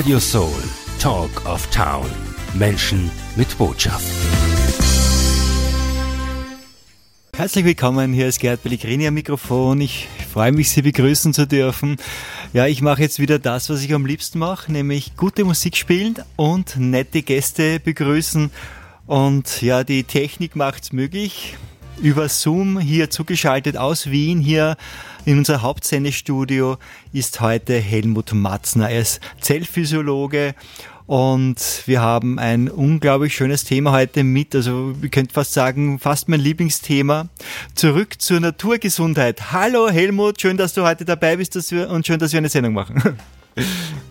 Radio Soul, Talk of Town. Menschen mit Botschaft. Herzlich willkommen, hier ist Gerd Pellegrini am Mikrofon. Ich freue mich, Sie begrüßen zu dürfen. Ja, ich mache jetzt wieder das, was ich am liebsten mache, nämlich gute Musik spielen und nette Gäste begrüßen. Und ja, die Technik macht's möglich. Über Zoom hier zugeschaltet aus Wien, hier in unser Hauptsendestudio ist heute Helmut Matzner. Er ist Zellphysiologe und wir haben ein unglaublich schönes Thema heute mit, also wir könnten fast sagen, fast mein Lieblingsthema. Zurück zur Naturgesundheit. Hallo Helmut, schön, dass du heute dabei bist wir, und schön, dass wir eine Sendung machen.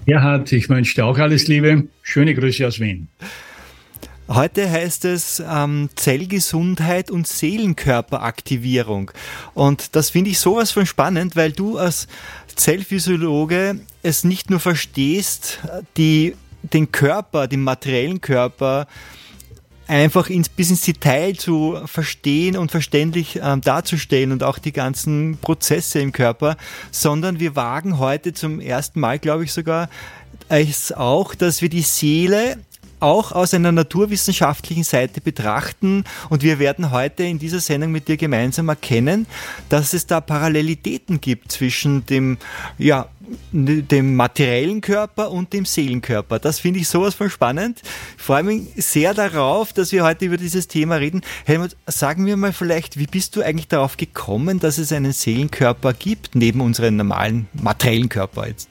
Gerhard, ich wünsche dir auch alles Liebe. Schöne Grüße aus Wien. Heute heißt es ähm, Zellgesundheit und Seelenkörperaktivierung. Und das finde ich sowas von spannend, weil du als Zellphysiologe es nicht nur verstehst, die den Körper, den materiellen Körper, einfach ins, bis ins Detail zu verstehen und verständlich ähm, darzustellen und auch die ganzen Prozesse im Körper, sondern wir wagen heute zum ersten Mal, glaube ich sogar, es auch, dass wir die Seele auch aus einer naturwissenschaftlichen Seite betrachten und wir werden heute in dieser Sendung mit dir gemeinsam erkennen, dass es da Parallelitäten gibt zwischen dem, ja, dem materiellen Körper und dem Seelenkörper. Das finde ich sowas von spannend. Ich freue mich sehr darauf, dass wir heute über dieses Thema reden. Helmut, sagen wir mal vielleicht, wie bist du eigentlich darauf gekommen, dass es einen Seelenkörper gibt, neben unserem normalen materiellen Körper jetzt?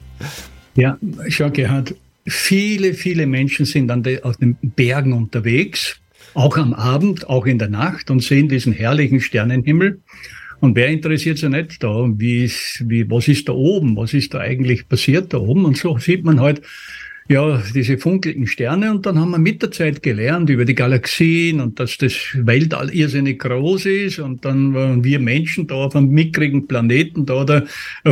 Ja, schau, Gerhard, Viele, viele Menschen sind an de, auf den Bergen unterwegs, auch am Abend, auch in der Nacht und sehen diesen herrlichen Sternenhimmel. Und wer interessiert sich nicht da? Wie wie, was ist da oben? Was ist da eigentlich passiert da oben? Und so sieht man halt ja, diese funkelnden Sterne und dann haben wir mit der Zeit gelernt über die Galaxien und dass das Weltall irrsinnig groß ist und dann waren wir Menschen da auf einem mickrigen Planeten da, da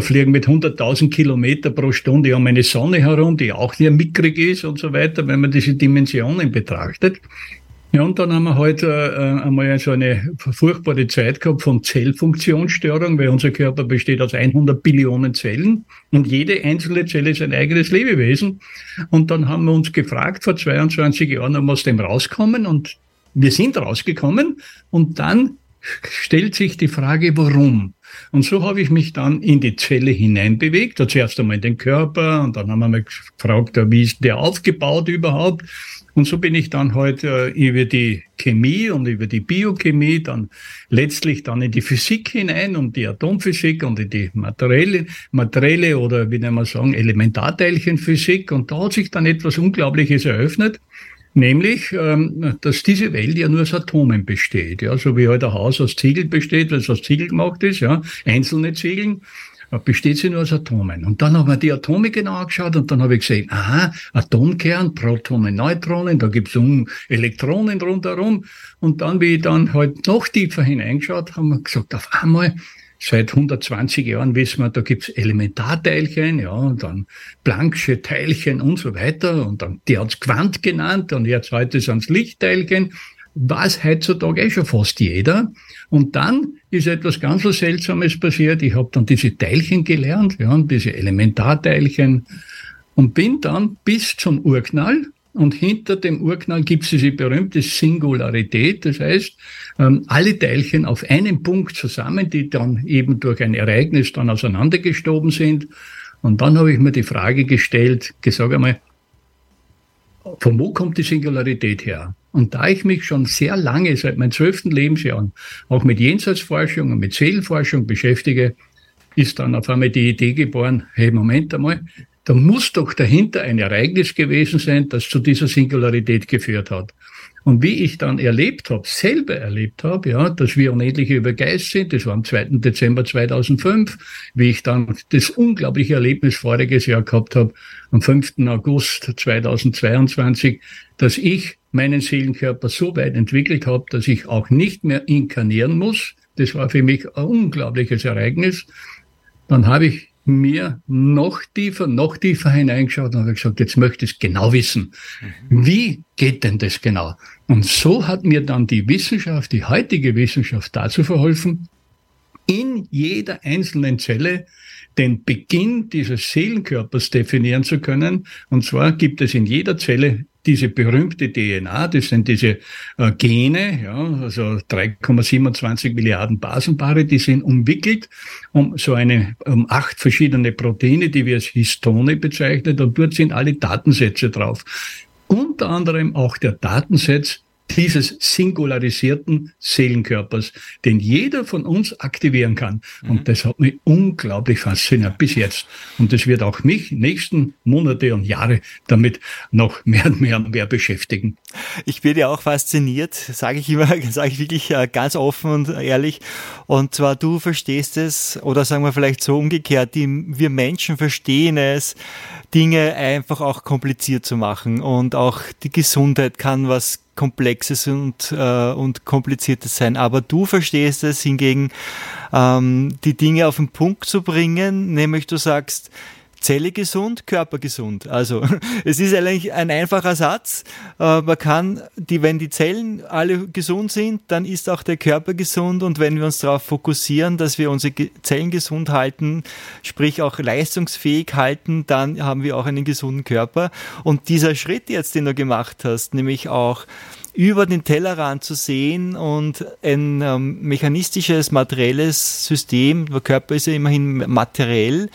fliegen mit 100.000 Kilometer pro Stunde um eine Sonne herum, die auch sehr mickrig ist und so weiter, wenn man diese Dimensionen betrachtet. Ja, und dann haben wir heute äh, einmal so eine furchtbare Zeit gehabt von Zellfunktionsstörung, weil unser Körper besteht aus 100 Billionen Zellen und jede einzelne Zelle ist ein eigenes Lebewesen. Und dann haben wir uns gefragt vor 22 Jahren, ob wir aus dem rauskommen und wir sind rausgekommen und dann stellt sich die Frage, warum? Und so habe ich mich dann in die Zelle hineinbewegt, zuerst einmal in den Körper und dann haben wir mal gefragt, wie ist der aufgebaut überhaupt? Und so bin ich dann heute äh, über die Chemie und über die Biochemie dann letztlich dann in die Physik hinein und die Atomphysik und in die materielle, materielle oder wie nennen wir sagen, Elementarteilchenphysik. Und da hat sich dann etwas Unglaubliches eröffnet. Nämlich, ähm, dass diese Welt ja nur aus Atomen besteht, ja, so wie heute halt ein Haus aus Ziegel besteht, weil es aus Ziegel gemacht ist, ja, einzelne Ziegeln besteht sie nur aus Atomen. Und dann haben wir die Atome genau angeschaut und dann habe ich gesehen, aha, Atomkern, Protonen, Neutronen, da gibt es Elektronen rundherum. Und dann, wie ich dann halt noch tiefer hineingeschaut, haben wir gesagt, auf einmal, seit 120 Jahren wissen wir, da gibt's Elementarteilchen, ja, und dann Planck'sche Teilchen und so weiter. Und dann, die hat's Quant genannt und jetzt heute sind's Lichtteilchen. Weiß heutzutage eh schon fast jeder. Und dann ist etwas ganz so Seltsames passiert. Ich habe dann diese Teilchen gelernt, ja, diese Elementarteilchen und bin dann bis zum Urknall. Und hinter dem Urknall gibt es diese berühmte Singularität. Das heißt, ähm, alle Teilchen auf einem Punkt zusammen, die dann eben durch ein Ereignis dann auseinandergestoben sind. Und dann habe ich mir die Frage gestellt, gesagt einmal, von wo kommt die Singularität her? Und da ich mich schon sehr lange, seit meinen zwölften Lebensjahren, auch mit Jenseitsforschung und mit Seelenforschung beschäftige, ist dann auf einmal die Idee geboren, hey, Moment einmal, da muss doch dahinter ein Ereignis gewesen sein, das zu dieser Singularität geführt hat. Und wie ich dann erlebt habe, selber erlebt habe, ja, dass wir unendlich über Geist sind, das war am 2. Dezember 2005, wie ich dann das unglaubliche Erlebnis voriges Jahr gehabt habe, am 5. August 2022, dass ich meinen Seelenkörper so weit entwickelt habe, dass ich auch nicht mehr inkarnieren muss. Das war für mich ein unglaubliches Ereignis. Dann habe ich mir noch tiefer, noch tiefer hineingeschaut und habe gesagt, jetzt möchte ich es genau wissen. Mhm. Wie geht denn das genau? Und so hat mir dann die Wissenschaft, die heutige Wissenschaft dazu verholfen, in jeder einzelnen Zelle den Beginn dieses Seelenkörpers definieren zu können. Und zwar gibt es in jeder Zelle diese berühmte DNA, das sind diese äh, Gene, ja, also 3,27 Milliarden Basenpaare, die sind umwickelt um so eine, um acht verschiedene Proteine, die wir als Histone bezeichnet, und dort sind alle Datensätze drauf. Unter anderem auch der Datensatz dieses singularisierten Seelenkörpers, den jeder von uns aktivieren kann. Mhm. Und das hat mich unglaublich fasziniert bis jetzt. Und das wird auch mich nächsten Monate und Jahre damit noch mehr und mehr und mehr beschäftigen. Ich bin ja auch fasziniert, sage ich immer, sage ich wirklich äh, ganz offen und ehrlich. Und zwar du verstehst es, oder sagen wir vielleicht so umgekehrt, die, wir Menschen verstehen es, Dinge einfach auch kompliziert zu machen. Und auch die Gesundheit kann was Komplexes und, äh, und Kompliziertes sein. Aber du verstehst es hingegen, ähm, die Dinge auf den Punkt zu bringen, nämlich du sagst, Zelle gesund, Körper gesund. Also es ist eigentlich ein einfacher Satz. Äh, man kann, die, wenn die Zellen alle gesund sind, dann ist auch der Körper gesund und wenn wir uns darauf fokussieren, dass wir unsere Zellen gesund halten, sprich auch leistungsfähig halten, dann haben wir auch einen gesunden Körper. Und dieser Schritt jetzt, den du gemacht hast, nämlich auch über den Tellerrand zu sehen und ein ähm, mechanistisches, materielles System, der Körper ist ja immerhin materiell,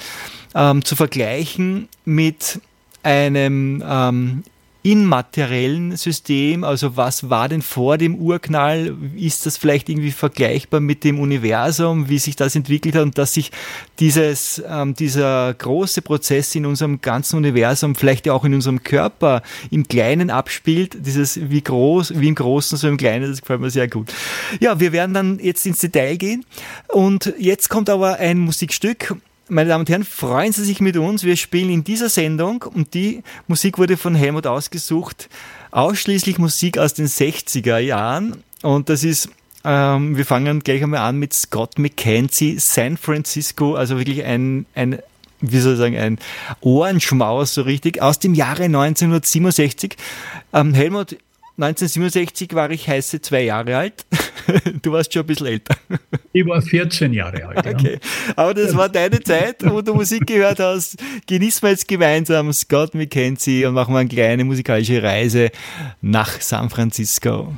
ähm, zu vergleichen mit einem ähm, immateriellen System, also was war denn vor dem Urknall, ist das vielleicht irgendwie vergleichbar mit dem Universum, wie sich das entwickelt hat und dass sich dieses, ähm, dieser große Prozess in unserem ganzen Universum, vielleicht ja auch in unserem Körper im Kleinen abspielt, dieses wie groß, wie im Großen, so im Kleinen, das gefällt mir sehr gut. Ja, wir werden dann jetzt ins Detail gehen. Und jetzt kommt aber ein Musikstück meine Damen und Herren, freuen Sie sich mit uns. Wir spielen in dieser Sendung und die Musik wurde von Helmut ausgesucht, ausschließlich Musik aus den 60er Jahren. Und das ist, ähm, wir fangen gleich einmal an mit Scott McKenzie, San Francisco, also wirklich ein, ein wie soll ich sagen, ein Ohrenschmaus so richtig, aus dem Jahre 1967. Ähm, Helmut, 1967 war ich heiße zwei Jahre alt. Du warst schon ein bisschen älter. Ich war 14 Jahre alt. Okay. Ja. Aber das war deine Zeit, wo du Musik gehört hast. Genießen wir jetzt gemeinsam Scott McKenzie und machen wir eine kleine musikalische Reise nach San Francisco.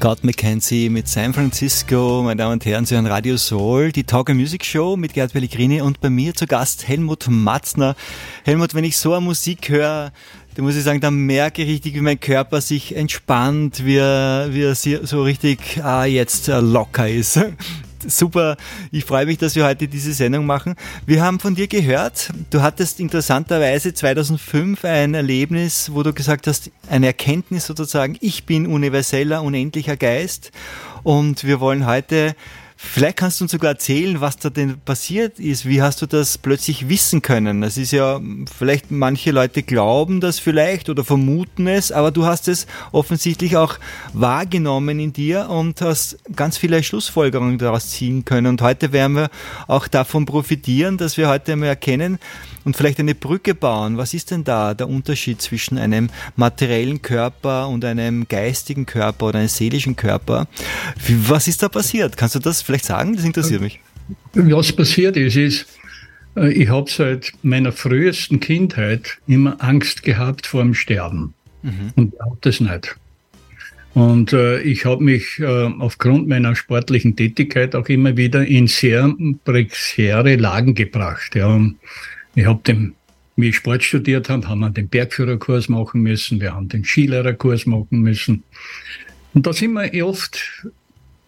Scott McKenzie mit San Francisco. Meine Damen und Herren, Sie hören Radio Soul, die Talker Music Show mit Gerd Pellegrini und bei mir zu Gast Helmut Matzner. Helmut, wenn ich so eine Musik höre, da muss ich sagen, da merke ich richtig, wie mein Körper sich entspannt, wie er, wie er so richtig ah, jetzt äh, locker ist super. Ich freue mich, dass wir heute diese Sendung machen. Wir haben von dir gehört, du hattest interessanterweise 2005 ein Erlebnis, wo du gesagt hast, eine Erkenntnis sozusagen, ich bin universeller, unendlicher Geist. Und wir wollen heute Vielleicht kannst du uns sogar erzählen, was da denn passiert ist. Wie hast du das plötzlich wissen können? Das ist ja, vielleicht manche Leute glauben das vielleicht oder vermuten es, aber du hast es offensichtlich auch wahrgenommen in dir und hast ganz viele Schlussfolgerungen daraus ziehen können. Und heute werden wir auch davon profitieren, dass wir heute einmal erkennen, und vielleicht eine Brücke bauen. Was ist denn da der Unterschied zwischen einem materiellen Körper und einem geistigen Körper oder einem seelischen Körper? Was ist da passiert? Kannst du das vielleicht sagen? Das interessiert mich. Was passiert ist, ist, äh, ich habe seit meiner frühesten Kindheit immer Angst gehabt vor dem Sterben. Mhm. Und ich das nicht. Und äh, ich habe mich äh, aufgrund meiner sportlichen Tätigkeit auch immer wieder in sehr prekäre Lagen gebracht. Ja. Ich habe den, wie ich Sport studiert habe, haben wir den Bergführerkurs machen müssen, wir haben den Skilehrerkurs machen müssen. Und da sind wir oft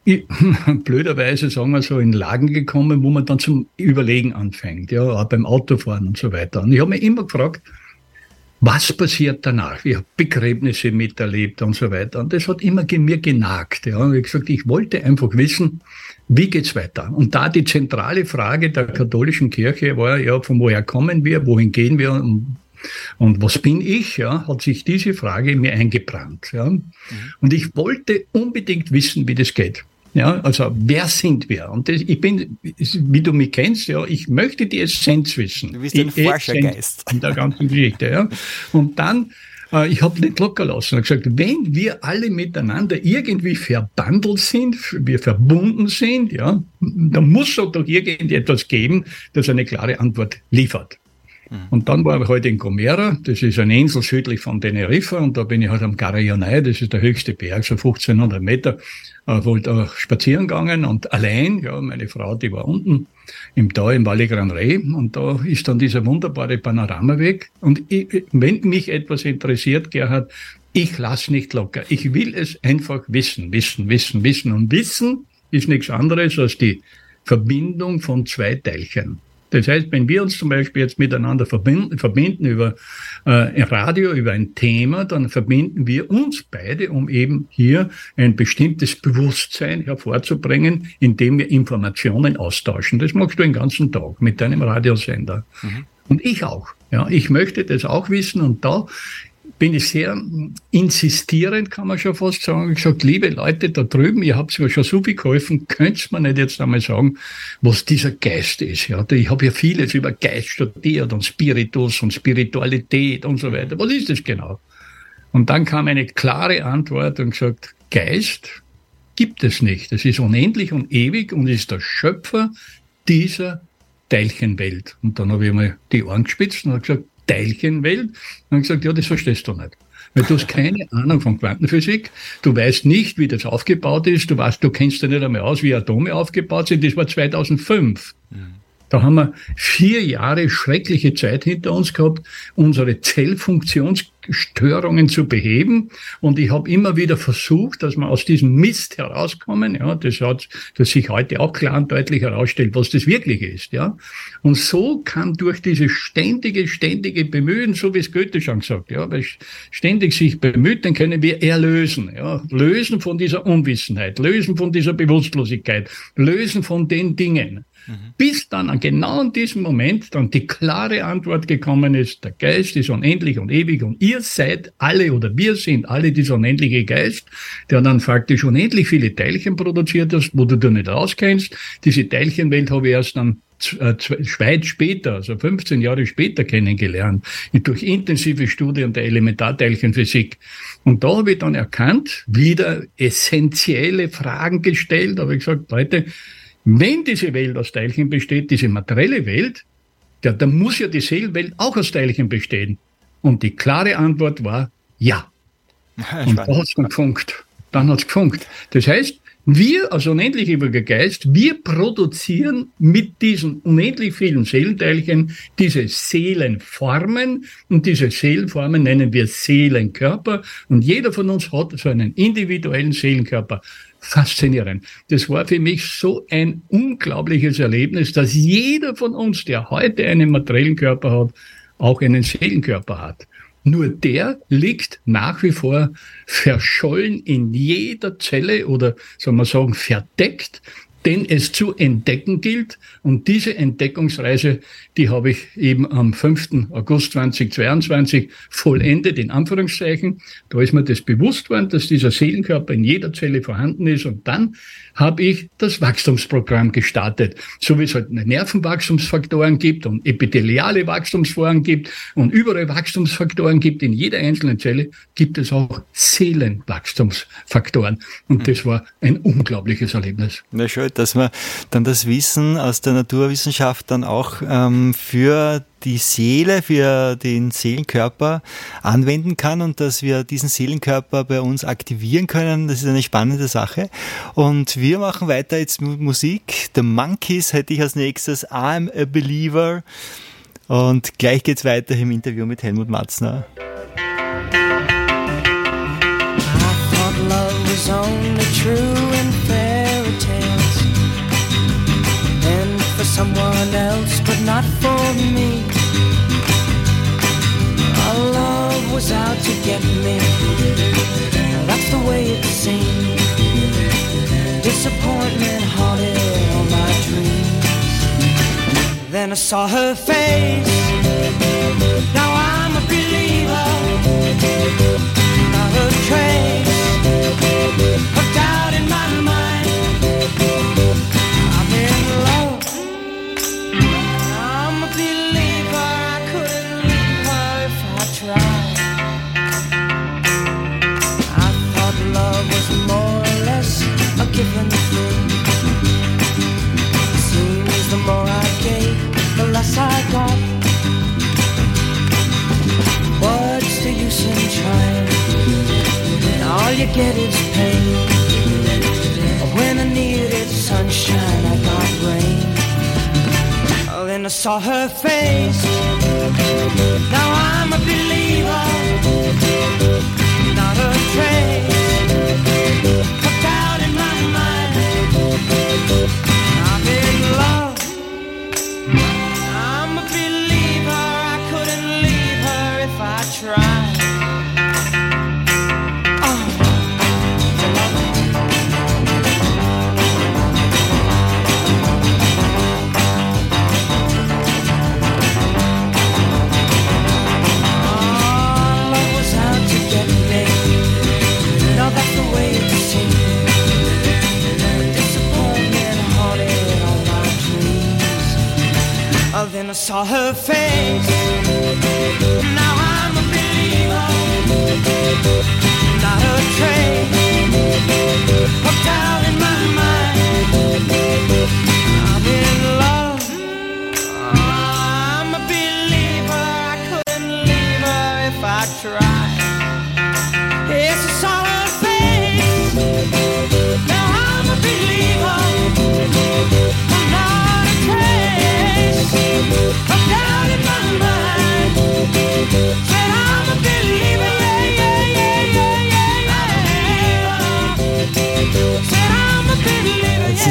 blöderweise, sagen wir so, in Lagen gekommen, wo man dann zum Überlegen anfängt, ja, auch beim Autofahren und so weiter. Und ich habe mich immer gefragt, was passiert danach? Ich habe Begräbnisse miterlebt und so weiter. Und das hat immer mir genagt. Ja. Und ich gesagt, ich wollte einfach wissen, wie geht's weiter? Und da die zentrale Frage der katholischen Kirche war ja, von woher kommen wir, wohin gehen wir und, und was bin ich? Ja, hat sich diese Frage mir eingebrannt. Ja. Mhm. Und ich wollte unbedingt wissen, wie das geht. Ja, also wer sind wir? Und das, ich bin, wie du mich kennst, ja, ich möchte die Essenz wissen. Du bist ein Forschergeist. In der ganzen Geschichte, ja. Und dann ich habe nicht locker lassen. Ich gesagt, wenn wir alle miteinander irgendwie verbandelt sind, wir verbunden sind, ja, dann muss es doch irgendetwas geben, das eine klare Antwort liefert. Mhm. Und dann war ich heute in Gomera, das ist eine Insel südlich von Teneriffa, und da bin ich halt am Garayanay, das ist der höchste Berg, so 1500 Meter, äh, wollte auch spazieren gegangen und allein, ja, meine Frau, die war unten im Tal im Valle Gran Rey und da ist dann dieser wunderbare Panoramaweg und ich, wenn mich etwas interessiert, Gerhard, ich lass nicht locker. Ich will es einfach wissen, wissen, wissen, wissen und wissen ist nichts anderes als die Verbindung von zwei Teilchen. Das heißt, wenn wir uns zum Beispiel jetzt miteinander verbinden, verbinden über äh, Radio, über ein Thema, dann verbinden wir uns beide, um eben hier ein bestimmtes Bewusstsein hervorzubringen, indem wir Informationen austauschen. Das machst du den ganzen Tag mit deinem Radiosender. Mhm. Und ich auch. Ja, ich möchte das auch wissen und da bin ich sehr insistierend, kann man schon fast sagen. Ich gesagt, liebe Leute da drüben, ihr habt mir schon so viel geholfen, könnt mir nicht jetzt einmal sagen, was dieser Geist ist. Ja, ich habe ja vieles über Geist studiert und Spiritus und Spiritualität und so weiter. Was ist das genau? Und dann kam eine klare Antwort und gesagt, Geist gibt es nicht. Es ist unendlich und ewig und ist der Schöpfer dieser Teilchenwelt. Und dann habe ich mal die Ohren gespitzt und habe gesagt, Teilchenwelt. Und gesagt, ja, das verstehst du nicht. Weil du hast keine Ahnung von Quantenphysik, du weißt nicht, wie das aufgebaut ist, du weißt, du kennst ja nicht einmal aus, wie Atome aufgebaut sind, das war 2005. Mhm. Da haben wir vier Jahre schreckliche Zeit hinter uns gehabt, unsere Zellfunktionsstörungen zu beheben. Und ich habe immer wieder versucht, dass wir aus diesem Mist herauskommen. Ja, das hat, dass sich heute auch klar und deutlich herausstellt, was das wirklich ist. Ja, und so kann durch dieses ständige, ständige Bemühen, so wie es Goethe schon gesagt, ja, weil ständig sich bemüht, dann können wir erlösen. Ja, lösen von dieser Unwissenheit, lösen von dieser Bewusstlosigkeit, lösen von den Dingen. Mhm. Bis dann an genau in diesem Moment dann die klare Antwort gekommen ist, der Geist ist unendlich und ewig und ihr seid alle oder wir sind alle dieser unendliche Geist, der dann faktisch unendlich viele Teilchen produziert hast, wo du dir nicht rauskennst. Diese Teilchenwelt habe ich erst dann äh, weit später, also 15 Jahre später kennengelernt, durch intensive Studien der Elementarteilchenphysik. Und da habe ich dann erkannt, wieder essentielle Fragen gestellt, habe ich gesagt, Leute, wenn diese Welt aus Teilchen besteht, diese materielle Welt, ja, dann muss ja die Seelenwelt auch aus Teilchen bestehen. Und die klare Antwort war ja. Und da hat es gefunkt. dann hat's gefunkt. Das heißt, wir als unendlich ewiger Geist, wir produzieren mit diesen unendlich vielen Seelenteilchen diese Seelenformen und diese Seelenformen nennen wir Seelenkörper und jeder von uns hat so einen individuellen Seelenkörper. Faszinierend. Das war für mich so ein unglaubliches Erlebnis, dass jeder von uns, der heute einen materiellen Körper hat, auch einen Seelenkörper hat. Nur der liegt nach wie vor verschollen in jeder Zelle oder, soll man sagen, verdeckt den es zu entdecken gilt. Und diese Entdeckungsreise, die habe ich eben am 5. August 2022 vollendet, in Anführungszeichen. Da ist mir das bewusst worden, dass dieser Seelenkörper in jeder Zelle vorhanden ist. Und dann habe ich das Wachstumsprogramm gestartet. So wie es halt Nervenwachstumsfaktoren gibt und epitheliale Wachstumsforen gibt und überall Wachstumsfaktoren gibt, in jeder einzelnen Zelle gibt es auch Seelenwachstumsfaktoren. Und das war ein unglaubliches Erlebnis. Na schön dass man dann das Wissen aus der Naturwissenschaft dann auch ähm, für die Seele, für den Seelenkörper anwenden kann und dass wir diesen Seelenkörper bei uns aktivieren können. Das ist eine spannende Sache. Und wir machen weiter jetzt mit Musik. The Monkeys hätte ich als nächstes I'm a Believer. Und gleich geht's weiter im Interview mit Helmut Matzner. I thought love was only true not for me. Our love was out to get me. That's the way it seemed. Disappointment haunted all my dreams. Then I saw her face. Now I'm a believer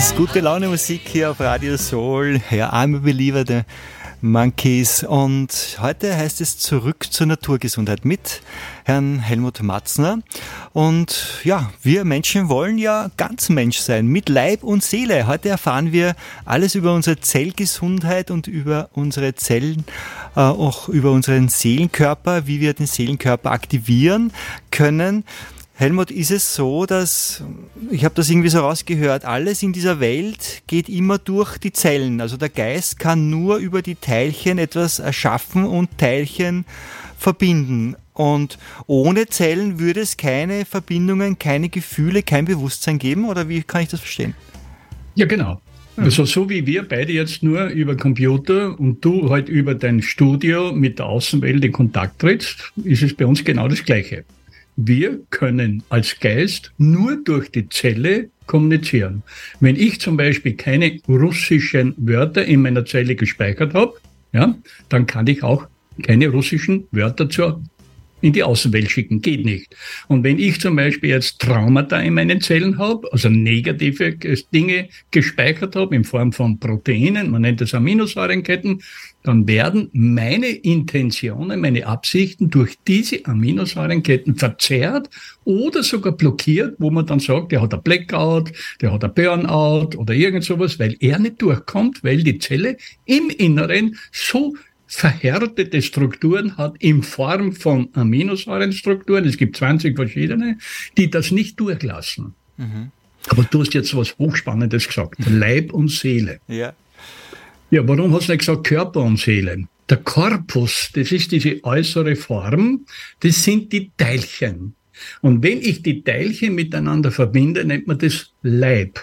ist gute Laune Musik hier auf Radio Soul. Ja, I'm a Believer, der Monkeys. Und heute heißt es zurück zur Naturgesundheit mit Herrn Helmut Matzner. Und ja, wir Menschen wollen ja ganz Mensch sein, mit Leib und Seele. Heute erfahren wir alles über unsere Zellgesundheit und über unsere Zellen, äh, auch über unseren Seelenkörper, wie wir den Seelenkörper aktivieren können. Helmut, ist es so, dass, ich habe das irgendwie so rausgehört, alles in dieser Welt geht immer durch die Zellen. Also der Geist kann nur über die Teilchen etwas erschaffen und Teilchen verbinden. Und ohne Zellen würde es keine Verbindungen, keine Gefühle, kein Bewusstsein geben? Oder wie kann ich das verstehen? Ja, genau. Also so wie wir beide jetzt nur über Computer und du halt über dein Studio mit der Außenwelt in Kontakt trittst, ist es bei uns genau das Gleiche. Wir können als Geist nur durch die Zelle kommunizieren. Wenn ich zum Beispiel keine russischen Wörter in meiner Zelle gespeichert habe, ja, dann kann ich auch keine russischen Wörter zur in die Außenwelt schicken. Geht nicht. Und wenn ich zum Beispiel jetzt Traumata in meinen Zellen habe, also negative Dinge gespeichert habe in Form von Proteinen, man nennt das Aminosäurenketten, dann werden meine Intentionen, meine Absichten durch diese Aminosäurenketten verzerrt oder sogar blockiert, wo man dann sagt, der hat ein Blackout, der hat ein Burnout oder irgend sowas, weil er nicht durchkommt, weil die Zelle im Inneren so verhärtete Strukturen hat in Form von Aminosäurenstrukturen, es gibt 20 verschiedene, die das nicht durchlassen. Aber du hast jetzt was Hochspannendes gesagt, Leib und Seele. Ja. Ja, warum hast du nicht gesagt Körper und Seele? Der Korpus, das ist diese äußere Form, das sind die Teilchen. Und wenn ich die Teilchen miteinander verbinde, nennt man das Leib.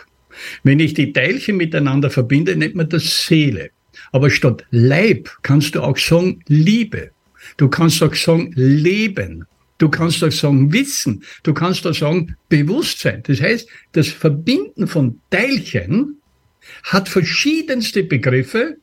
Wenn ich die Teilchen miteinander verbinde, nennt man das Seele. Aber statt Leib kannst du auch sagen Liebe. Du kannst auch sagen Leben. Du kannst auch sagen Wissen. Du kannst auch sagen Bewusstsein. Das heißt, das Verbinden von Teilchen hat verschiedenste Begriffe,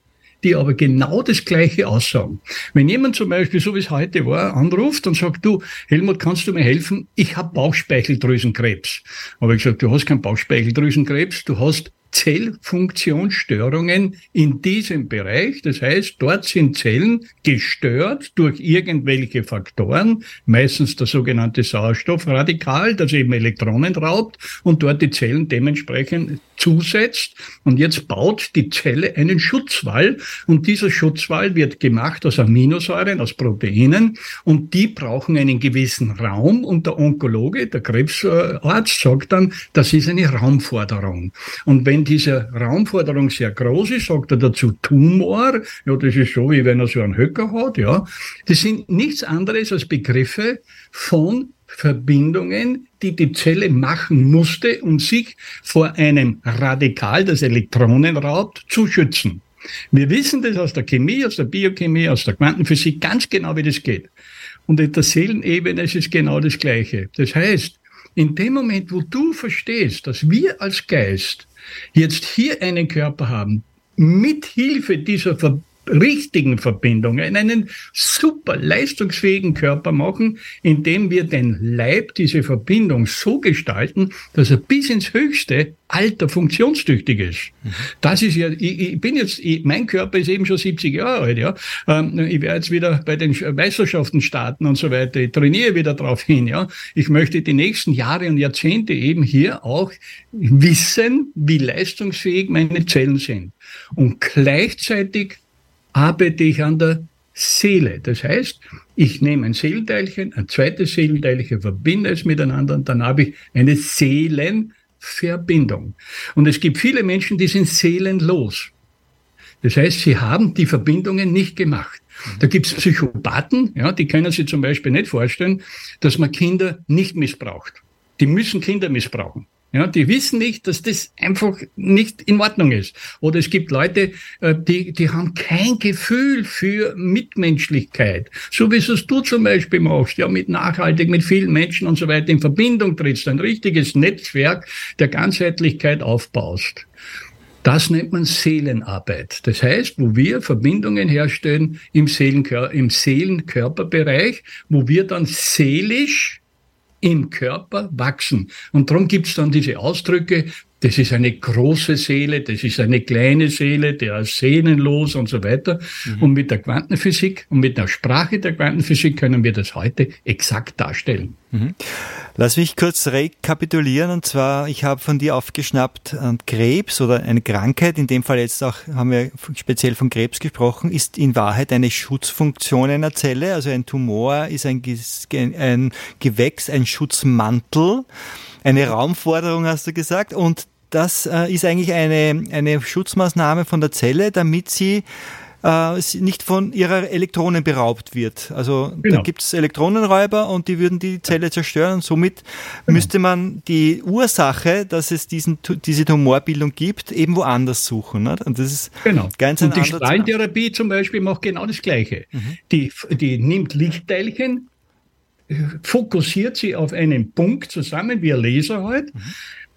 die aber genau das Gleiche aussagen. Wenn jemand zum Beispiel, so wie es heute war, anruft und sagt, du, Helmut, kannst du mir helfen? Ich habe Bauchspeicheldrüsenkrebs. Aber ich gesagt, du hast keinen Bauchspeicheldrüsenkrebs, du hast Zellfunktionsstörungen in diesem Bereich. Das heißt, dort sind Zellen gestört durch irgendwelche Faktoren, meistens der sogenannte Sauerstoffradikal, das eben Elektronen raubt und dort die Zellen dementsprechend zusetzt. Und jetzt baut die Zelle einen Schutzwall und dieser Schutzwall wird gemacht aus Aminosäuren, aus Proteinen und die brauchen einen gewissen Raum und der Onkologe, der Krebsarzt sagt dann, das ist eine Raumforderung. Und wenn diese Raumforderung sehr groß ist, sagt er dazu Tumor. Ja, das ist so, wie wenn er so einen Höcker hat, ja. Das sind nichts anderes als Begriffe von Verbindungen, die die Zelle machen musste, um sich vor einem Radikal, das Elektronen raubt, zu schützen. Wir wissen das aus der Chemie, aus der Biochemie, aus der Quantenphysik ganz genau, wie das geht. Und in der Seelenebene ist es genau das Gleiche. Das heißt, in dem Moment, wo du verstehst, dass wir als Geist jetzt hier einen Körper haben, mit Hilfe dieser Ver richtigen Verbindungen einen super leistungsfähigen Körper machen, indem wir den Leib, diese Verbindung so gestalten, dass er bis ins höchste Alter funktionstüchtig ist. Das ist ja, ich, ich bin jetzt, ich, mein Körper ist eben schon 70 Jahre alt, ja. Ähm, ich werde jetzt wieder bei den Meisterschaften starten und so weiter. Ich trainiere wieder darauf hin, ja. Ich möchte die nächsten Jahre und Jahrzehnte eben hier auch wissen, wie leistungsfähig meine Zellen sind. Und gleichzeitig arbeite ich an der Seele. Das heißt, ich nehme ein Seelenteilchen, ein zweites Seelenteilchen, verbinde es miteinander und dann habe ich eine Seelenverbindung. Und es gibt viele Menschen, die sind seelenlos. Das heißt, sie haben die Verbindungen nicht gemacht. Da gibt es Psychopathen, ja, die können sich zum Beispiel nicht vorstellen, dass man Kinder nicht missbraucht. Die müssen Kinder missbrauchen. Ja, die wissen nicht, dass das einfach nicht in Ordnung ist. Oder es gibt Leute, äh, die, die haben kein Gefühl für Mitmenschlichkeit. So wie es du zum Beispiel machst, ja, mit nachhaltig, mit vielen Menschen und so weiter in Verbindung trittst, ein richtiges Netzwerk der Ganzheitlichkeit aufbaust. Das nennt man Seelenarbeit. Das heißt, wo wir Verbindungen herstellen im, Seelenkör im Seelenkörperbereich, wo wir dann seelisch im Körper wachsen. Und darum gibt's dann diese Ausdrücke, das ist eine große Seele, das ist eine kleine Seele, der ist sehnenlos und so weiter. Mhm. Und mit der Quantenphysik und mit der Sprache der Quantenphysik können wir das heute exakt darstellen. Mhm. Lass mich kurz rekapitulieren und zwar, ich habe von dir aufgeschnappt, äh, Krebs oder eine Krankheit, in dem Fall jetzt auch haben wir speziell von Krebs gesprochen, ist in Wahrheit eine Schutzfunktion einer Zelle, also ein Tumor ist ein, ein Gewächs, ein Schutzmantel, eine Raumforderung hast du gesagt und das äh, ist eigentlich eine, eine Schutzmaßnahme von der Zelle, damit sie äh, nicht von ihrer Elektronen beraubt wird. Also genau. da gibt es Elektronenräuber und die würden die Zelle zerstören und somit genau. müsste man die Ursache, dass es diesen, diese Tumorbildung gibt, eben woanders suchen. Nicht? Und das ist genau. ganz Und die Strahlentherapie zum Beispiel macht genau das Gleiche. Mhm. Die, die nimmt Lichtteilchen, fokussiert sie auf einen Punkt zusammen, wie ein Laser halt,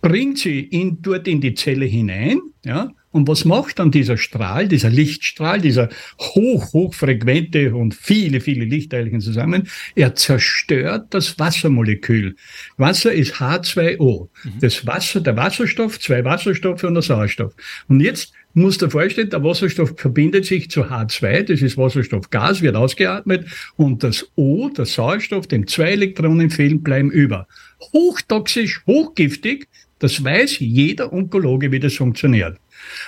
bringt sie in, dort in die Zelle hinein, ja, und was macht dann dieser Strahl, dieser Lichtstrahl, dieser hoch, hochfrequente und viele, viele Lichtteilchen zusammen? Er zerstört das Wassermolekül. Wasser ist H2O. Das Wasser, der Wasserstoff, zwei Wasserstoffe und der Sauerstoff. Und jetzt muss dir vorstellen, der Wasserstoff verbindet sich zu H2, das ist Wasserstoffgas, wird ausgeatmet und das O, der Sauerstoff, dem zwei Elektronen fehlen, bleiben über. Hochtoxisch, hochgiftig, das weiß jeder Onkologe, wie das funktioniert.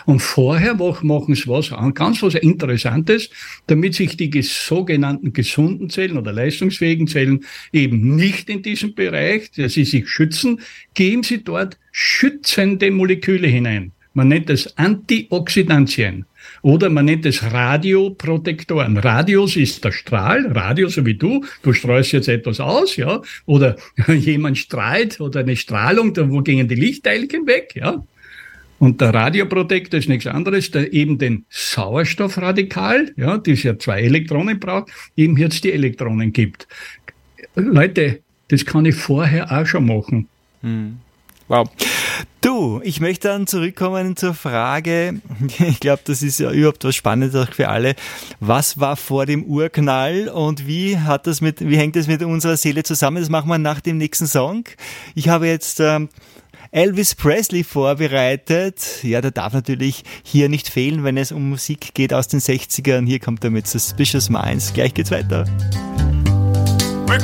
Und vorher machen sie was, ganz was Interessantes, damit sich die sogenannten gesunden Zellen oder leistungsfähigen Zellen eben nicht in diesem Bereich, dass sie sich schützen, geben sie dort schützende Moleküle hinein. Man nennt es Antioxidantien. Oder man nennt es Radioprotektoren. Radius ist der Strahl, Radio so wie du, du streust jetzt etwas aus, ja, oder jemand strahlt oder eine Strahlung, da wo gehen die Lichtteilchen weg, ja. Und der Radioprotektor ist nichts anderes, der eben den Sauerstoffradikal, ja, das ja zwei Elektronen braucht, eben jetzt die Elektronen gibt. Leute, das kann ich vorher auch schon machen. Wow. Du, ich möchte dann zurückkommen zur Frage, ich glaube, das ist ja überhaupt was Spannendes auch für alle. Was war vor dem Urknall und wie hat das mit, wie hängt das mit unserer Seele zusammen? Das machen wir nach dem nächsten Song. Ich habe jetzt ähm, Elvis Presley vorbereitet. Ja, der darf natürlich hier nicht fehlen, wenn es um Musik geht aus den 60ern. Hier kommt er mit Suspicious Minds. Gleich geht's weiter. We're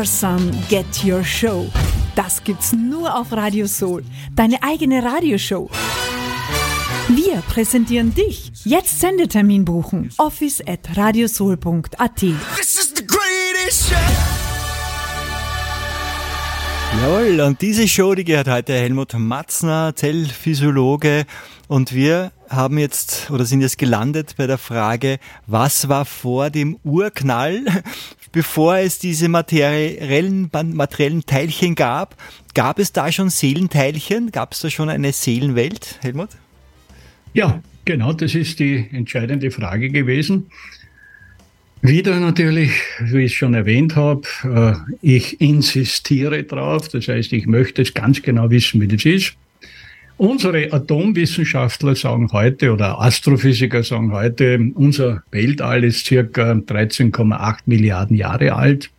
Your Sun, Get Your Show. Das gibt's nur auf Radio Soul. Deine eigene Radioshow. Wir präsentieren dich. Jetzt Sendetermin buchen. Office at radiosoul.at. This is the greatest show. Jawohl, und diese Show, die gehört heute Helmut Matzner, Zellphysiologe. Und wir haben jetzt oder sind jetzt gelandet bei der Frage, was war vor dem Urknall, bevor es diese materiellen, materiellen Teilchen gab? Gab es da schon Seelenteilchen? Gab es da schon eine Seelenwelt, Helmut? Ja, genau, das ist die entscheidende Frage gewesen. Wieder natürlich, wie ich schon erwähnt habe, äh, ich insistiere drauf, das heißt, ich möchte es ganz genau wissen, wie das ist. Unsere Atomwissenschaftler sagen heute oder Astrophysiker sagen heute, unser Weltall ist circa 13,8 Milliarden Jahre alt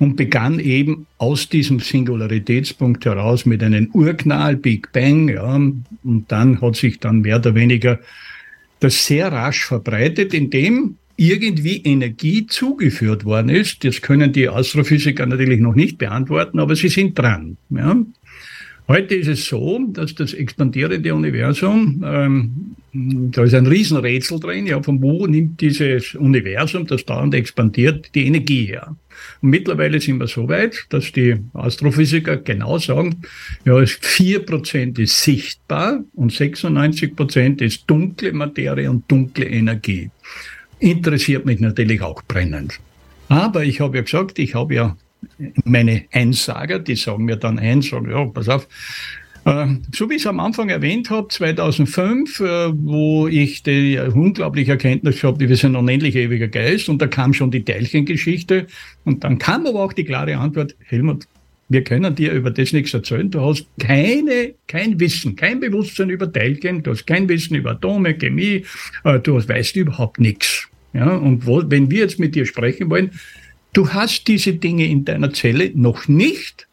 und begann eben aus diesem Singularitätspunkt heraus mit einem Urknall, Big Bang, ja, und dann hat sich dann mehr oder weniger das sehr rasch verbreitet, indem irgendwie Energie zugeführt worden ist. Das können die Astrophysiker natürlich noch nicht beantworten, aber sie sind dran. Ja. Heute ist es so, dass das expandierende Universum, ähm, da ist ein Riesenrätsel drin, ja, von wo nimmt dieses Universum, das dauernd expandiert, die Energie her? Und mittlerweile sind wir so weit, dass die Astrophysiker genau sagen, ja, vier Prozent ist sichtbar und 96 Prozent ist dunkle Materie und dunkle Energie. Interessiert mich natürlich auch brennend. Aber ich habe ja gesagt, ich habe ja meine Einsager, die sagen mir dann ein, sagen, ja, pass auf, äh, so wie ich es am Anfang erwähnt habe, 2005, äh, wo ich die unglaubliche Erkenntnis habe, wir sind ein unendlich ewiger Geist und da kam schon die Teilchengeschichte und dann kam aber auch die klare Antwort, Helmut, wir können dir über das nichts erzählen. Du hast keine, kein Wissen, kein Bewusstsein über Teilchen, du hast kein Wissen über Atome, Chemie, äh, du weißt überhaupt nichts. Ja, und wo, wenn wir jetzt mit dir sprechen wollen, Du hast diese Dinge in deiner Zelle noch nicht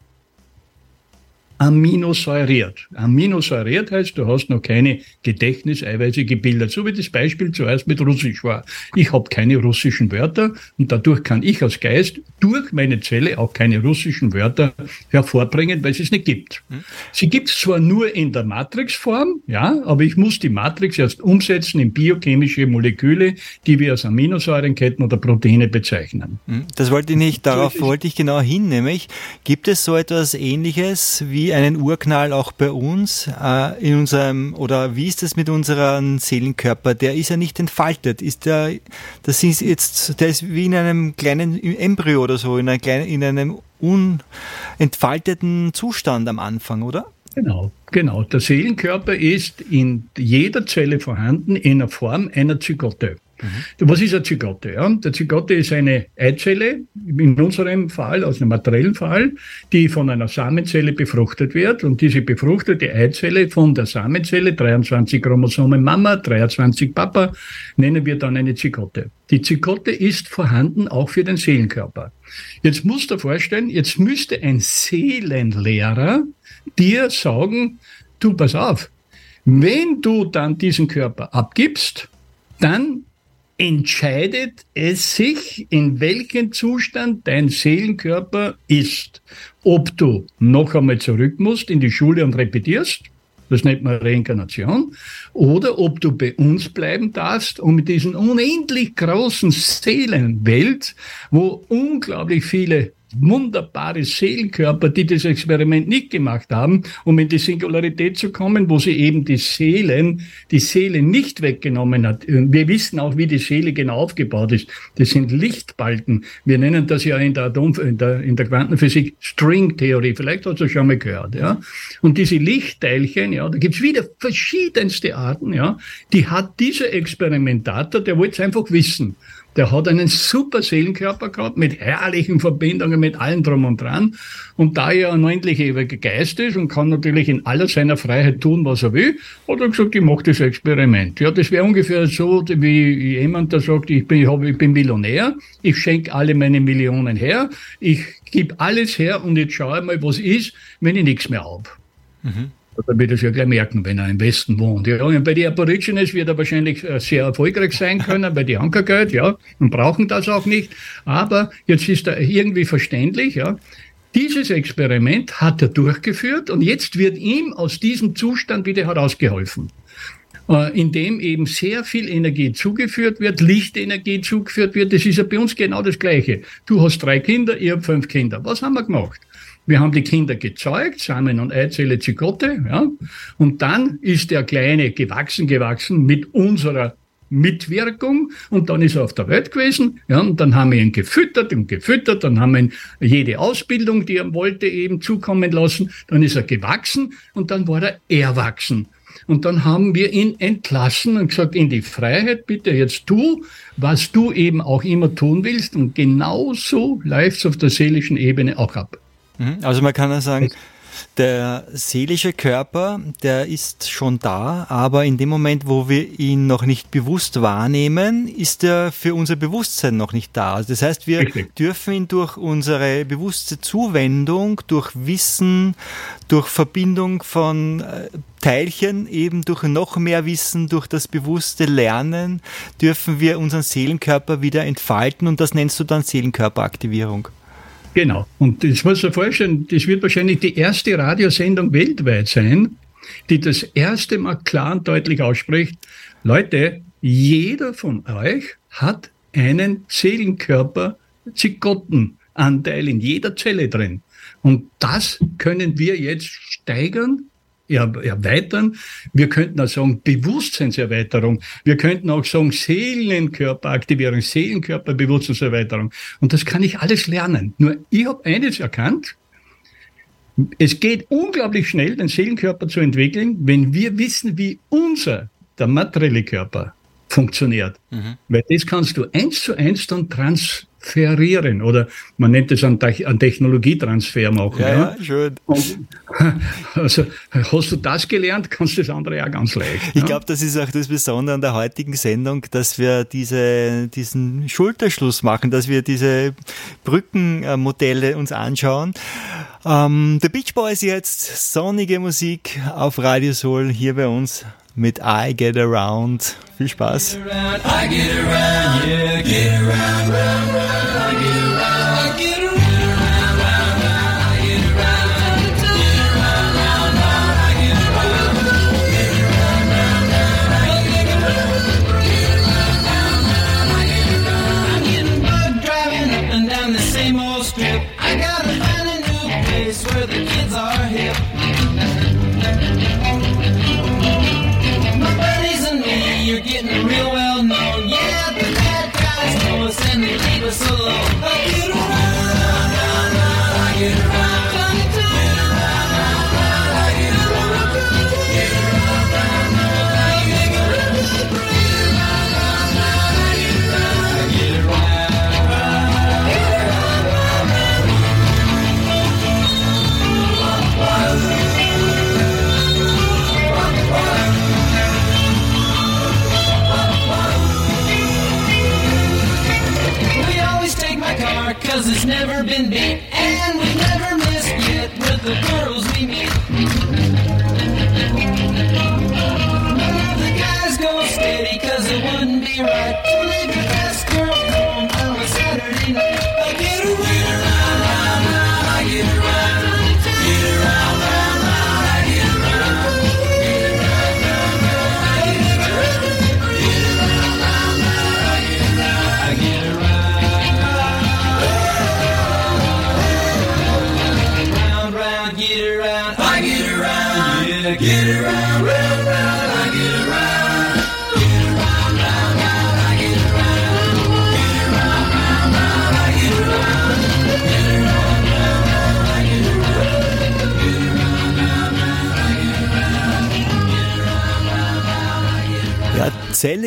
aminosäuriert. Aminosäuriert heißt, du hast noch keine Gedächtniseiweiße gebildet, so wie das Beispiel zuerst mit Russisch war. Ich habe keine russischen Wörter und dadurch kann ich als Geist durch meine Zelle auch keine russischen Wörter hervorbringen, weil es es nicht gibt. Sie gibt es zwar nur in der Matrixform, ja, aber ich muss die Matrix erst umsetzen in biochemische Moleküle, die wir als Aminosäurenketten oder Proteine bezeichnen. Das wollte ich nicht, darauf wollte ich genau hin, nämlich gibt es so etwas ähnliches wie einen Urknall auch bei uns äh, in unserem oder wie ist das mit unserem Seelenkörper? Der ist ja nicht entfaltet. Ist der, das ist jetzt, der ist wie in einem kleinen Embryo oder so, in, einer kleinen, in einem unentfalteten Zustand am Anfang, oder? Genau, genau. Der Seelenkörper ist in jeder Zelle vorhanden in der Form einer Zygote. Was ist eine Zygote? Ja? Der Zygote ist eine Eizelle, in unserem Fall, aus einem materiellen Fall, die von einer Samenzelle befruchtet wird. Und diese befruchtete Eizelle von der Samenzelle, 23 Chromosomen Mama, 23 Papa, nennen wir dann eine Zygote. Die Zygote ist vorhanden auch für den Seelenkörper. Jetzt musst du dir vorstellen, jetzt müsste ein Seelenlehrer dir sagen, du pass auf, wenn du dann diesen Körper abgibst, dann entscheidet es sich, in welchem Zustand dein Seelenkörper ist. Ob du noch einmal zurück musst in die Schule und repetierst, das nennt man Reinkarnation, oder ob du bei uns bleiben darfst und mit diesen unendlich großen Seelenwelt, wo unglaublich viele wunderbare Seelenkörper, die das Experiment nicht gemacht haben, um in die Singularität zu kommen, wo sie eben die Seelen, die Seele nicht weggenommen hat. Wir wissen auch, wie die Seele genau aufgebaut ist. Das sind Lichtbalken. Wir nennen das ja in der Atom, in der, in der Quantenphysik Stringtheorie. Vielleicht hast du schon mal gehört, ja. Und diese Lichtteilchen, ja, da gibt's wieder verschiedenste Arten, ja. Die hat dieser Experimentator, der wollte es einfach wissen. Der hat einen super Seelenkörper gehabt mit herrlichen Verbindungen mit allem drum und dran. Und da er ein unendlich ewiger Geist ist und kann natürlich in aller seiner Freiheit tun, was er will, hat er gesagt, ich mache das Experiment. Ja, das wäre ungefähr so, wie jemand, der sagt, ich bin, ich, hab, ich bin Millionär, ich schenke alle meine Millionen her, ich gebe alles her und jetzt schaue ich mal, was ist, wenn ich nichts mehr habe. Da wird es ja gleich merken, wenn er im Westen wohnt. Ja, und bei den Aborigines wird er wahrscheinlich äh, sehr erfolgreich sein können, weil die haben kein ja, und brauchen das auch nicht. Aber jetzt ist er irgendwie verständlich, ja. Dieses Experiment hat er durchgeführt und jetzt wird ihm aus diesem Zustand wieder herausgeholfen äh, indem eben sehr viel Energie zugeführt wird, Lichtenergie zugeführt wird. Das ist ja bei uns genau das Gleiche. Du hast drei Kinder, ich habe fünf Kinder. Was haben wir gemacht? Wir haben die Kinder gezeugt, Samen- und Eizelle, Zygote, ja. Und dann ist der Kleine gewachsen, gewachsen mit unserer Mitwirkung und dann ist er auf der Welt gewesen, ja, und dann haben wir ihn gefüttert und gefüttert, dann haben wir ihn jede Ausbildung, die er wollte, eben zukommen lassen, dann ist er gewachsen und dann war er erwachsen. Und dann haben wir ihn entlassen und gesagt, in die Freiheit, bitte jetzt tu, was du eben auch immer tun willst. Und genauso läuft es auf der seelischen Ebene auch ab. Mhm. Also man kann ja sagen, der seelische Körper, der ist schon da, aber in dem Moment, wo wir ihn noch nicht bewusst wahrnehmen, ist er für unser Bewusstsein noch nicht da. Also das heißt, wir Richtig. dürfen ihn durch unsere bewusste Zuwendung, durch Wissen, durch Verbindung von äh, Teilchen, eben durch noch mehr Wissen, durch das bewusste Lernen, dürfen wir unseren Seelenkörper wieder entfalten und das nennst du dann Seelenkörperaktivierung. Genau. Und das muss man vorstellen, das wird wahrscheinlich die erste Radiosendung weltweit sein, die das erste Mal klar und deutlich ausspricht, Leute, jeder von euch hat einen Seelenkörper Zygottenanteil in jeder Zelle drin. Und das können wir jetzt steigern, erweitern. Wir könnten auch sagen Bewusstseinserweiterung. Wir könnten auch sagen Seelenkörperaktivierung, Seelenkörperbewusstseinserweiterung. Und das kann ich alles lernen. Nur ich habe eines erkannt. Es geht unglaublich schnell, den Seelenkörper zu entwickeln, wenn wir wissen, wie unser, der materielle Körper, funktioniert. Weil das kannst du eins zu eins dann transferieren oder man nennt es einen, Tech- einen Technologietransfer machen. Ja, schön. Und, also hast du das gelernt, kannst du das andere auch ganz leicht. Ich ja? glaube, das ist auch das Besondere an der heutigen Sendung, dass wir diese, diesen Schulterschluss machen, dass wir diese Brückenmodelle uns anschauen. Ähm, The Beach Boys jetzt, sonnige Musik auf Radio Soul hier bei uns mit I Get Around. Viel Spaß. I get around, yeah, get around, round, round. I get around,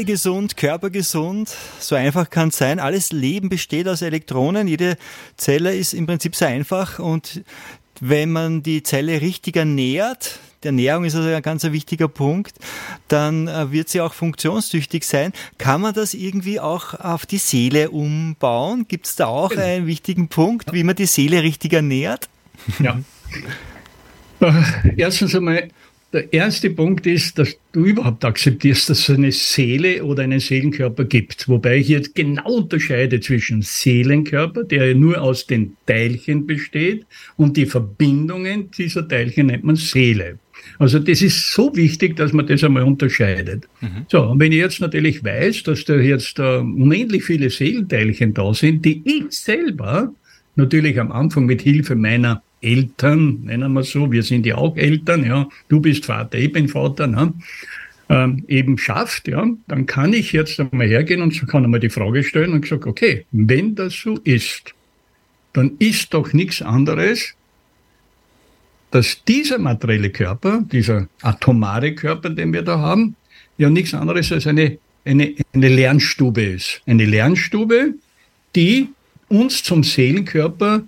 gesund, Körper gesund, so einfach kann es sein. Alles Leben besteht aus Elektronen. Jede Zelle ist im Prinzip sehr einfach und wenn man die Zelle richtig ernährt, die Ernährung ist also ein ganz wichtiger Punkt, dann äh, wird sie auch funktionstüchtig sein. Kann man das irgendwie auch auf die Seele umbauen? Gibt es da auch einen wichtigen Punkt, wie man die Seele richtig ernährt? Ja. Äh, Erstens einmal, der erste Punkt ist, dass du überhaupt akzeptierst, dass es eine Seele oder einen Seelenkörper gibt. Wobei ich jetzt genau unterscheide zwischen Seelenkörper, der ja nur aus den Teilchen besteht, und die Verbindungen dieser Teilchen nennt man Seele. Also das ist so wichtig, dass man das einmal unterscheidet. So, und wenn ich jetzt natürlich weiß, dass da jetzt äh, unendlich viele Seelenteilchen da sind, die ich selber natürlich am Anfang mit Hilfe meiner Eltern, nennen wir so, wir sind ja auch Eltern, ja, du bist Vater, ich bin Vater, ne? ähm, eben schafft, ja, dann kann ich jetzt einmal hergehen und so kann einmal die Frage stellen und sagen, okay, wenn das so ist, dann ist doch nichts anderes, dass dieser materielle Körper, dieser atomare Körper, den wir da haben, ja nichts anderes als eine, eine, eine Lernstube ist. Eine Lernstube, die uns zum Seelenkörper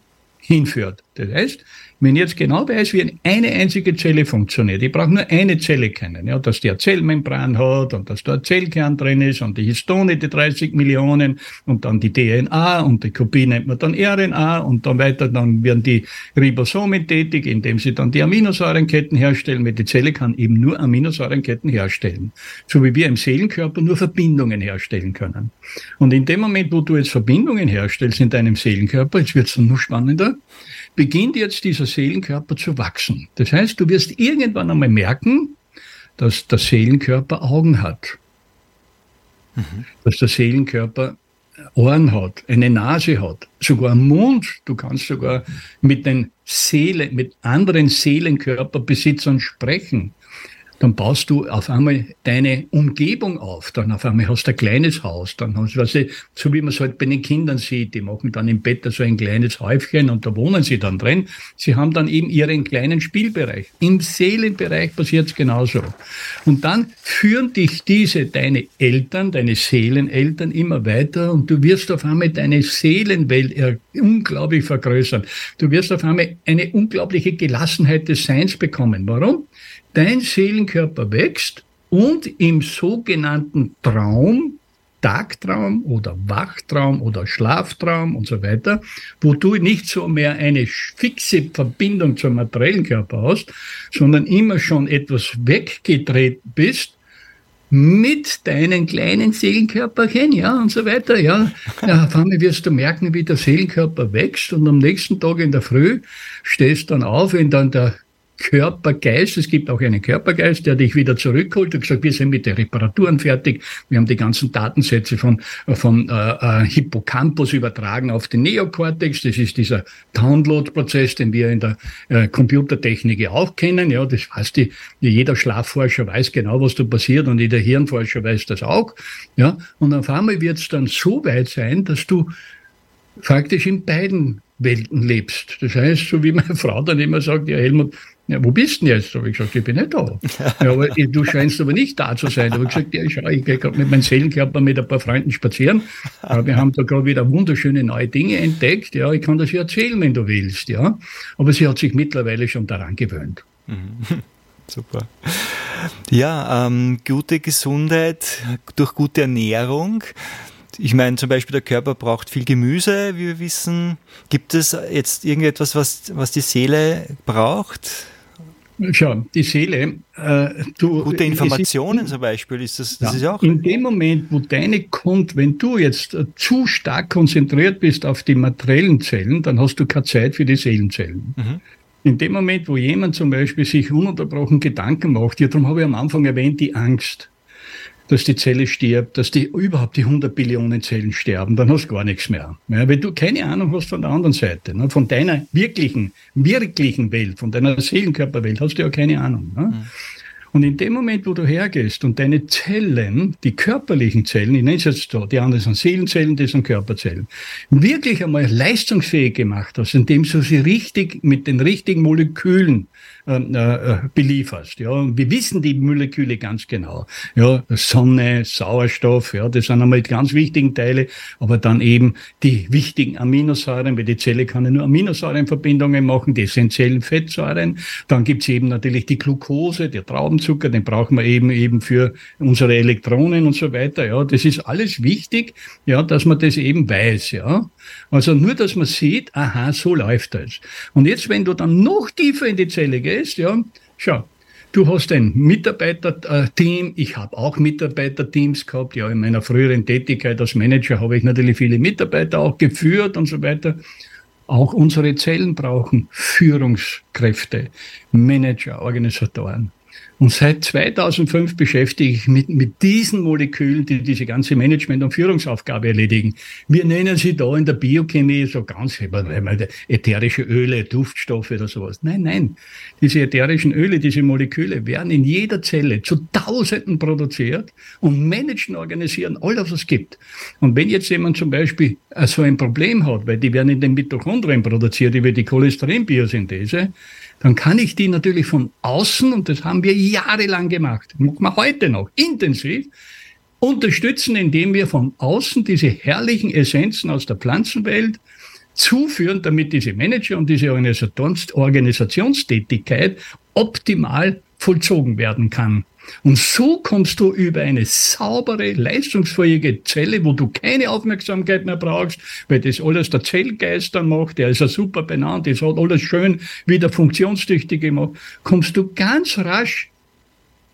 hinführt. Das heißt, wenn jetzt genau weiß, wie eine einzige Zelle funktioniert, ich brauche nur eine Zelle kennen, ja, dass die eine Zellmembran hat und dass da ein Zellkern drin ist und die Histone, die 30 Millionen und dann die DNA und die Kopie nennt man dann RNA und dann weiter, dann werden die Ribosomen tätig, indem sie dann die Aminosäurenketten herstellen, weil die Zelle kann eben nur Aminosäurenketten herstellen. So wie wir im Seelenkörper nur Verbindungen herstellen können. Und in dem Moment, wo du jetzt Verbindungen herstellst in deinem Seelenkörper, jetzt wird es dann noch spannender, beginnt jetzt dieser Seelenkörper zu wachsen. Das heißt, du wirst irgendwann einmal merken, dass der Seelenkörper Augen hat. Dass der Seelenkörper Ohren hat, eine Nase hat, sogar einen Mund. Du kannst sogar mit den Seele, mit anderen Seelenkörperbesitzern sprechen. Dann baust du auf einmal deine Umgebung auf. Dann auf einmal hast du ein kleines Haus. Dann hast du, weißt du, so wie man es halt bei den Kindern sieht, die machen dann im Bett so ein kleines Häufchen und da wohnen sie dann drin. Sie haben dann eben ihren kleinen Spielbereich. Im Seelenbereich passiert es genauso. Und dann führen dich diese, deine Eltern, deine Seeleneltern immer weiter und du wirst auf einmal deine Seelenwelt unglaublich vergrößern. Du wirst auf einmal eine unglaubliche Gelassenheit des Seins bekommen. Warum? Dein Seelenkörper wächst und im sogenannten Traum, Tagtraum oder Wachtraum oder Schlaftraum und so weiter, wo du nicht so mehr eine fixe Verbindung zum materiellen Körper hast, sondern immer schon etwas weggedreht bist, mit deinen kleinen Seelenkörperchen, ja, und so weiter, ja. ja. Auf einmal wirst du merken, wie der Seelenkörper wächst und am nächsten Tag in der Früh stehst dann auf, wenn dann der Körpergeist, es gibt auch einen Körpergeist, der dich wieder zurückholt. Und gesagt, wir sind mit den Reparaturen fertig, wir haben die ganzen Datensätze von, von äh, äh, Hippocampus übertragen auf den Neokortex, das ist dieser Download-Prozess, den wir in der äh, Computertechnik auch kennen, ja, das weiß die, jeder Schlafforscher weiß genau, was da passiert und jeder Hirnforscher weiß das auch, ja, und auf einmal wird es dann so weit sein, dass du faktisch in beiden Welten lebst. Das heißt, so wie meine Frau dann immer sagt, ja Helmut, ja, wo bist du denn jetzt? Da habe ich gesagt, ich bin nicht da. Ja, aber du scheinst aber nicht da zu sein. Da habe ich gesagt, ja, schau, ich gehe gerade mit meinem Seelenkörper mit ein paar Freunden spazieren. Aber wir haben da gerade wieder wunderschöne neue Dinge entdeckt. Ja, ich kann das ja erzählen, wenn du willst. Ja, aber sie hat sich mittlerweile schon daran gewöhnt. Super. Ja, ähm, gute Gesundheit durch gute Ernährung. Ich meine, zum Beispiel der Körper braucht viel Gemüse, wie wir wissen. Gibt es jetzt irgendetwas, was, was die Seele braucht? Schau, die Seele, äh, du. Gute es ist- Informationen zum Beispiel, ist das, das Ja, ist auch. In dem Moment, wo deine Kont, wenn du jetzt äh, zu stark konzentriert bist auf die materiellen Zellen, dann hast du keine Zeit für die Seelenzellen. Mhm. In dem Moment, wo jemand zum Beispiel sich ununterbrochen Gedanken macht, ja, darum habe ich am Anfang erwähnt, die Angst, dass die Zelle stirbt, dass die überhaupt die 100 Billionen Zellen sterben, dann hast du gar nichts mehr. Ja, wenn du keine Ahnung hast von der anderen Seite, ne, von deiner wirklichen, wirklichen Welt, von deiner Seelenkörperwelt, hast du ja keine Ahnung. Ne? Und in dem Moment, wo du hergehst und deine Zellen, die körperlichen Zellen, ich nenne es jetzt so, die anderen sind Seelenzellen, die sind Körperzellen, wirklich einmal leistungsfähig gemacht hast, indem du sie richtig mit den richtigen Molekülen äh, äh, belieferst. Ja, wir wissen die Moleküle ganz genau. Ja, Sonne, Sauerstoff, ja, das sind einmal die ganz wichtigen Teile, aber dann eben die wichtigen Aminosäuren, weil die Zelle kann ja nur Aminosäurenverbindungen machen, die essentiellen Fettsäuren. Dann gibt's eben natürlich die Glucose, der Traubenzucker, den brauchen wir eben eben für unsere Elektronen und so weiter. Ja, das ist alles wichtig, ja, dass man das eben weiß. Ja, also nur, dass man sieht, aha, so läuft das. Und jetzt, wenn du dann noch tiefer in die Zelle gehst, ja, schau, Du hast ein Mitarbeiterteam. Ich habe auch Mitarbeiterteams gehabt. Ja, in meiner früheren Tätigkeit als Manager habe ich natürlich viele Mitarbeiter auch geführt und so weiter. Auch unsere Zellen brauchen Führungskräfte, Manager, Organisatoren. Und seit 2005 beschäftige ich mich mit diesen Molekülen, die diese ganze Management- und Führungsaufgabe erledigen. Wir nennen sie da in der Biochemie so ganz ätherische Öle, Duftstoffe oder sowas. Nein, nein. Diese ätherischen Öle, diese Moleküle werden in jeder Zelle zu Tausenden produziert und managen, organisieren alles, was es gibt. Und wenn jetzt jemand zum Beispiel äh, so ein Problem hat, weil die werden in den Mitochondrien produziert über die Cholesterinbiosynthese, dann kann ich die natürlich von außen, und das haben wir jahrelang gemacht, machen wir heute noch intensiv, unterstützen, indem wir von außen diese herrlichen Essenzen aus der Pflanzenwelt zuführen, damit diese Manager und diese Organisations Organisationstätigkeit optimal vollzogen werden kann. Und so kommst du über eine saubere, leistungsfähige Zelle, wo du keine Aufmerksamkeit mehr brauchst, weil das alles der Zellgeist dann macht, der ist ja super benannt, das hat alles schön wieder funktionstüchtig gemacht, kommst du ganz rasch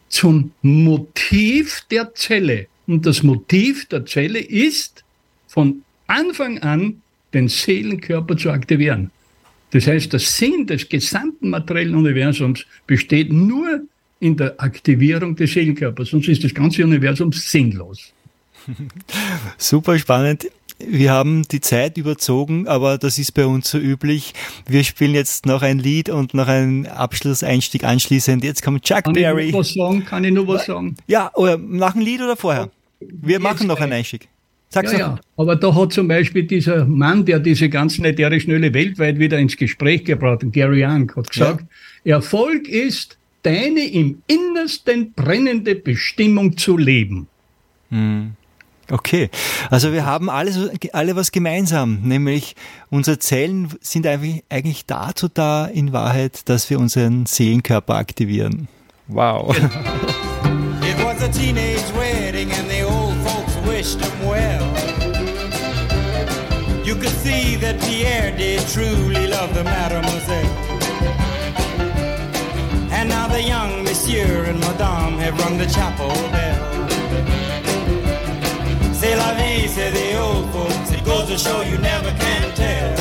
zum Motiv der Zelle. Und das Motiv der Zelle ist, von Anfang an den Seelenkörper zu aktivieren. Das heißt, der Sinn des gesamten materiellen Universums besteht nur in der Aktivierung des Seelenkörpers, sonst ist das ganze Universum sinnlos. Super spannend. Wir haben die Zeit überzogen, aber das ist bei uns so üblich. Wir spielen jetzt noch ein Lied und noch einen Abschlusseinstieg anschließend. Jetzt kommt Chuck Kann Berry. ich noch was sagen? Kann ich noch was sagen? Ja, oder nach ein Lied oder vorher? Wir machen noch einen Einstieg. Sag's Ja, ja. Aber da hat zum Beispiel dieser Mann, der diese ganzen ätherischen Öle weltweit wieder ins Gespräch gebracht hat, Gary Young, hat gesagt, Erfolg ist, deine im Innersten brennende Bestimmung zu leben. Okay, also wir haben alles, alle was gemeinsam, nämlich unsere Zellen sind eigentlich, eigentlich dazu da in Wahrheit, dass wir unseren Seelenkörper aktivieren. Wow. It was a teenage wedding and the old folks wished him well. You could see that Pierre did truly love the mademoiselle. The young monsieur and madame have rung the chapel bell. C'est la vie, say the old folks. It goes to show you never can tell.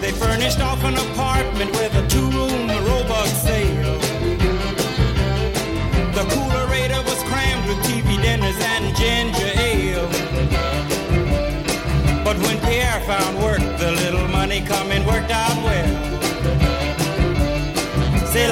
They furnished off an apartment with a two-room robot sale. The coolerator was crammed with TV dinners and ginger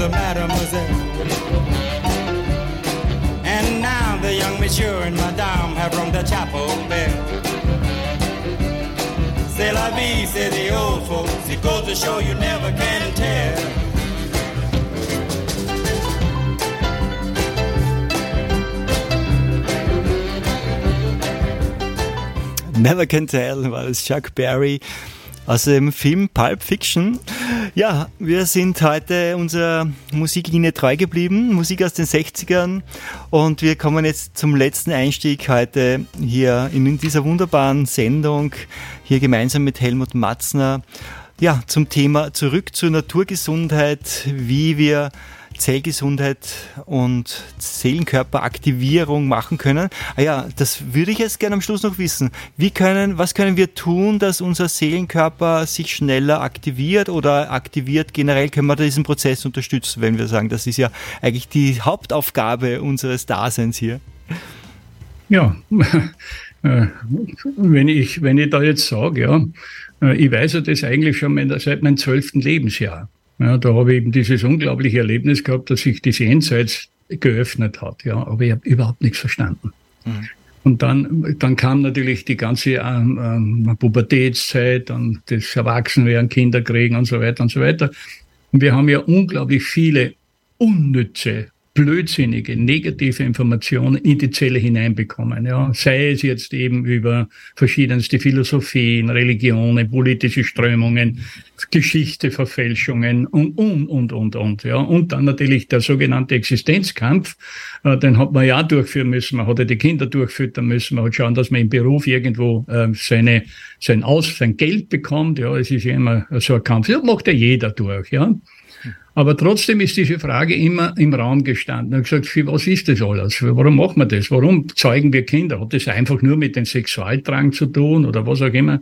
The mademoiselle. And now the young monsieur and madame have rung the chapel bell. C'est la vie, say the old folks. It goes to show you never can tell. Never Can Tell war das Chuck Berry aus dem Film Pulp Fiction. Ja, wir sind heute unserer Musiklinie treu geblieben, Musik aus den 60ern und wir kommen jetzt zum letzten Einstieg heute hier in dieser wunderbaren Sendung, hier gemeinsam mit Helmut Matzner, ja, zum Thema zurück zur Naturgesundheit, wie wir Zellgesundheit und Seelenkörperaktivierung machen können. Ah ja, das würde ich jetzt gerne am Schluss noch wissen. Wie können, was können wir tun, dass unser Seelenkörper sich schneller aktiviert oder aktiviert? Generell können wir diesen Prozess unterstützen, wenn wir sagen, das ist ja eigentlich die Hauptaufgabe unseres Daseins hier. Ja, äh, wenn ich, wenn ich da jetzt sage, ja, äh, ich weiß ja das eigentlich schon seit meinem zwölften Lebensjahr. Ja, da habe ich eben dieses unglaubliche Erlebnis gehabt, dass sich das Jenseits geöffnet hat. Ja, aber ich habe überhaupt nichts verstanden. Und dann, dann kam natürlich die ganze ähm, ähm, Pubertätszeit und das Erwachsenwerden, Kinder kriegen und so weiter und so weiter. Und wir haben ja unglaublich viele unnütze, blödsinnige, negative Informationen in die Zelle hineinbekommen. Ja, sei es jetzt eben über verschiedenste Philosophien, Religionen, politische Strömungen, Geschichte, Verfälschungen und, und, und, und, und. Ja, und dann natürlich der sogenannte Existenzkampf, äh, den hat man ja durchführen müssen. Man hat ja die Kinder durchfüttern müssen. Man hat schauen, dass man im Beruf irgendwo äh, seine, sein Aus, sein Geld bekommt. Ja, es ist ja immer so ein Kampf. Das macht ja jeder durch. Ja. Aber trotzdem ist diese Frage immer im Raum gestanden. Ich habe gesagt, was ist das alles? Warum machen wir das? Warum zeugen wir Kinder? Hat das einfach nur mit dem Sexualdrang zu tun oder was auch immer?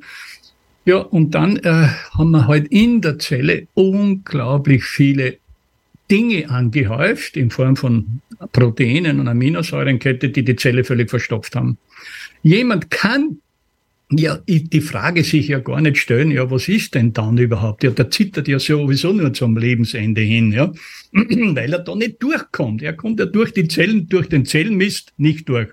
Ja, und dann äh, haben wir halt in der Zelle unglaublich viele Dinge angehäuft in Form von Proteinen und Aminosäurenkette, die die Zelle völlig verstopft haben. Jemand kann ja die Frage sich ja gar nicht stellen, ja, was ist denn dann überhaupt? Ja, der zittert ja sowieso nur zum Lebensende hin, ja, weil er da nicht durchkommt. Er kommt ja durch die Zellen, durch den Zellenmist nicht durch.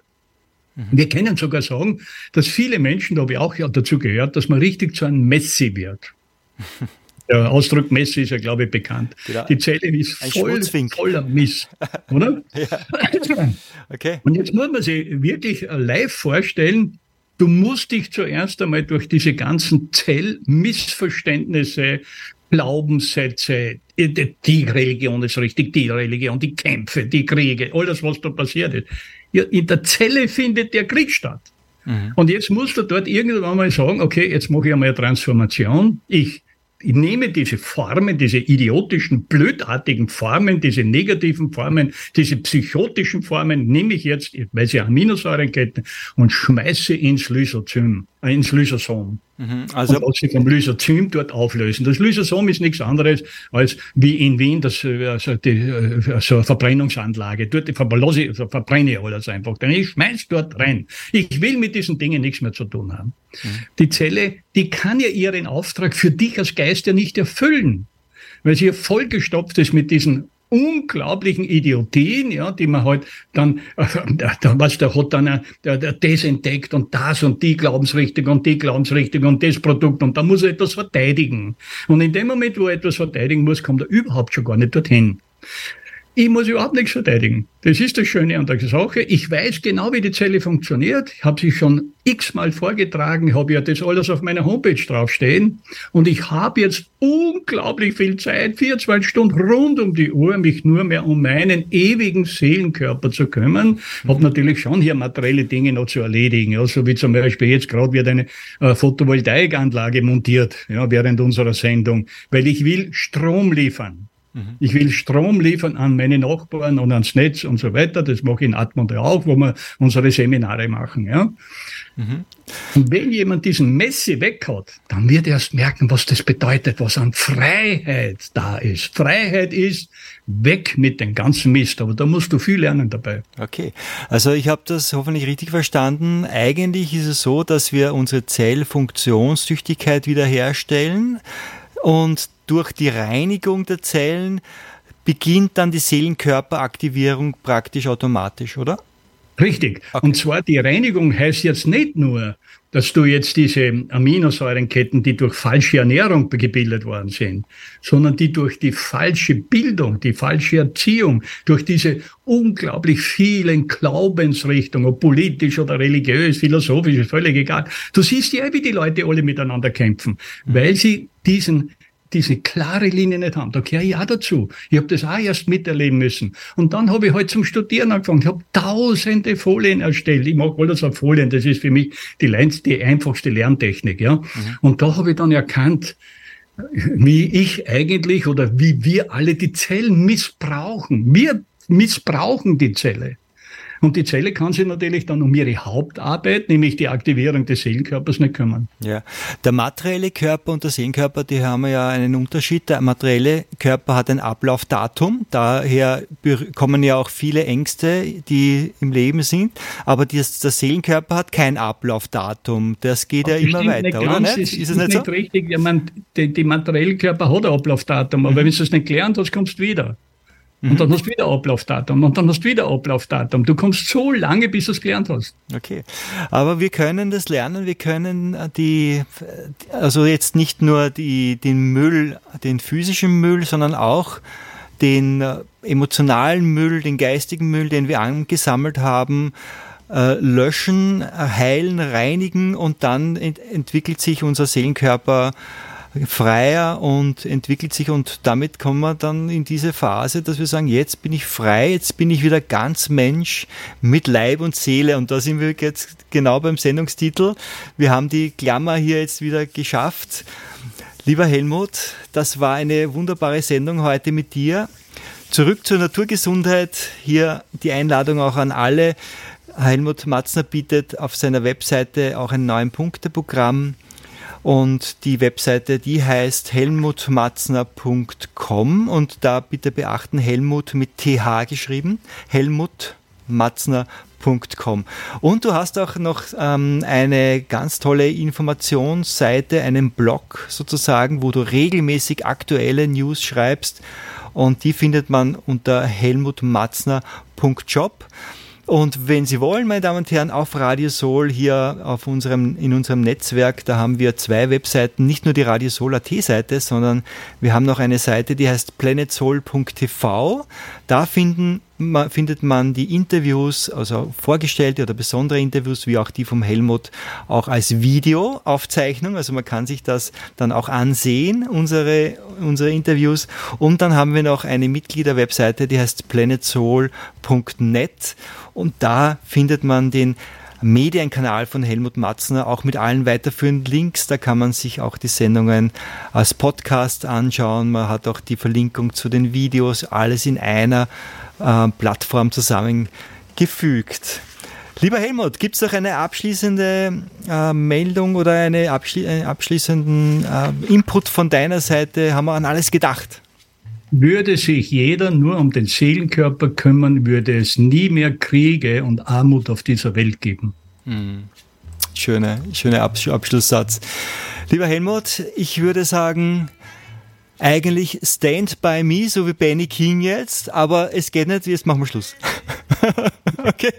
Wir können sogar sagen, dass viele Menschen, da habe ich auch ja dazu gehört, dass man richtig zu einem Messi wird. Der Ausdruck Messi ist ja, glaube ich, bekannt. Genau. Die Zelle ist voll, voller Mist, oder? Okay. Und jetzt muss man sich wirklich live vorstellen, du musst dich zuerst einmal durch diese ganzen Zellmissverständnisse, Glaubenssätze, die Religion ist richtig, die Religion, die Kämpfe, die Kriege, alles, was da passiert ist. In der Zelle findet der Krieg statt. Und jetzt musst du dort irgendwann mal sagen, okay, jetzt mache ich einmal eine Transformation. Ich, ich nehme diese Formen, diese idiotischen, blödartigen Formen, diese negativen Formen, diese psychotischen Formen, nehme ich jetzt, weil sie Aminosäurenketten, und schmeiße ins Lysosym, äh, ins Lysosom. Also und sie vom Lysozym dort auflösen. Das Lysosom ist nichts anderes als wie in Wien das, äh, also die, äh, so eine Verbrennungsanlage. Dort ich, also verbrenne ich alles einfach. Denn ich schmeiß dort rein. Ich will mit diesen Dingen nichts mehr zu tun haben. Die Zelle, die kann ja ihren Auftrag für dich als Geist ja nicht erfüllen. Weil sie ja vollgestopft ist mit diesen unglaublichen Idiotien, ja, die man halt dann, da, was der hat dann der, der das entdeckt und das und die Glaubensrichtung und die Glaubensrichtung und das Produkt und da muss er etwas verteidigen. Und in dem Moment, wo er etwas verteidigen muss, kommt er überhaupt schon gar nicht dorthin. Ich muss überhaupt nichts verteidigen. Das ist das Schöne an der Sache. Ich weiß genau, wie die Zelle funktioniert. Ich habe sie schon x-mal vorgetragen, habe ja das alles auf meiner Homepage draufstehen. Und ich habe jetzt unglaublich viel Zeit, 24 Stunden rund um die Uhr, mich nur mehr um meinen ewigen Seelenkörper zu kümmern. Habe natürlich schon hier materielle Dinge noch zu erledigen. Also wie zum Beispiel jetzt gerade wird eine äh, Photovoltaikanlage montiert, ja, während unserer Sendung, weil ich will Strom liefern. Ich will Strom liefern an meine Nachbarn und ans Netz und so weiter. Das mache ich in Atmund ja auch, wo wir unsere Seminare machen. Ja. Und wenn jemand diesen Messi weg hat, dann wird er erst merken, was das bedeutet, was an Freiheit da ist. Freiheit ist weg mit dem ganzen Mist, aber da musst du viel lernen dabei. Okay, also ich habe das hoffentlich richtig verstanden. Eigentlich ist es so, dass wir unsere Zellfunktionstüchtigkeit wiederherstellen und durch die Reinigung der Zellen beginnt dann die Seelenkörperaktivierung praktisch automatisch, oder? Richtig. Und zwar die Reinigung heißt jetzt nicht nur, dass du jetzt diese Aminosäurenketten, die durch falsche Ernährung gebildet worden sind, sondern die durch die falsche Bildung, die falsche Erziehung, durch diese unglaublich vielen Glaubensrichtungen, ob politisch oder religiös, philosophisch, ist völlig egal. Du siehst ja, wie die Leute alle miteinander kämpfen, weil sie diesen diese klare Linie nicht haben. Da gehöre ich auch dazu. Ich habe das auch erst miterleben müssen. Und dann habe ich halt zum Studieren angefangen. Ich habe tausende Folien erstellt. Ich mache alles auf Folien. Das ist für mich die, die einfachste Lerntechnik. Ja. Und da habe ich dann erkannt, wie ich eigentlich oder wie wir alle die Zellen missbrauchen. Wir missbrauchen die Zelle. Und die Zelle kann sich natürlich dann um ihre Hauptarbeit, nämlich die Aktivierung des Seelenkörpers, nicht kümmern. Ja, der materielle Körper und der Seelenkörper, die haben ja einen Unterschied. Der materielle Körper hat ein Ablaufdatum, daher kommen ja auch viele Ängste, die im Leben sind, aber das, der Seelenkörper hat kein Ablaufdatum. Das geht ja immer weiter, oder ganz, nicht? Es Ist es nicht so? richtig. Ja, man, die, die materielle Körper hat ein Ablaufdatum, Mhm. aber wenn du es nicht gelernt hast, kommst du wieder. Und dann hast du wieder Ablaufdatum und dann hast du wieder Ablaufdatum. Du kommst so lange, bis du es gelernt hast. Okay. Aber wir können das lernen, wir können die, also jetzt nicht nur die, den Müll, den physischen Müll, sondern auch den äh, emotionalen Müll, den geistigen Müll, den wir angesammelt haben, äh, löschen, äh, heilen, reinigen und dann ent entwickelt sich unser Seelenkörper freier und entwickelt sich und damit kommen wir dann in diese Phase, dass wir sagen, jetzt bin ich frei, jetzt bin ich wieder ganz Mensch mit Leib und Seele und da sind wir jetzt genau beim Sendungstitel. Wir haben die Klammer hier jetzt wieder geschafft. Lieber Helmut, das war eine wunderbare Sendung heute mit dir. Zurück zur Naturgesundheit. Hier die Einladung auch an alle. Helmut Matzner bietet auf seiner Webseite auch ein neun Punkte-Programm. Und die Webseite, die heißt helmutmatzner.com und da bitte beachten, Helmut mit TH geschrieben, helmutmatzner.com. Und du hast auch noch ähm, eine ganz tolle Informationsseite, einen Blog sozusagen, wo du regelmäßig aktuelle News schreibst und die findet man unter helmutmatzner.job. Und wenn Sie wollen, meine Damen und Herren, auf Radio Soul hier auf unserem, in unserem Netzwerk, da haben wir zwei Webseiten, nicht nur die Radio Soul AT Seite, sondern wir haben noch eine Seite, die heißt planetsoul.tv. Da finden, findet man die Interviews, also vorgestellte oder besondere Interviews, wie auch die vom Helmut, auch als Videoaufzeichnung. Also man kann sich das dann auch ansehen, unsere, unsere Interviews. Und dann haben wir noch eine Mitgliederwebseite, die heißt planetsoul.net. Und da findet man den Medienkanal von Helmut Matzner, auch mit allen weiterführenden Links. Da kann man sich auch die Sendungen als Podcast anschauen. Man hat auch die Verlinkung zu den Videos, alles in einer äh, Plattform zusammengefügt. Lieber Helmut, gibt es noch eine abschließende äh, Meldung oder eine abschli einen abschließenden äh, Input von deiner Seite? Haben wir an alles gedacht? Würde sich jeder nur um den Seelenkörper kümmern, würde es nie mehr Kriege und Armut auf dieser Welt geben. Schöner schöner Absch Abschlusssatz. Lieber Helmut, ich würde sagen, eigentlich Stand by Me, so wie Benny King jetzt, aber es geht nicht, jetzt machen wir Schluss. okay.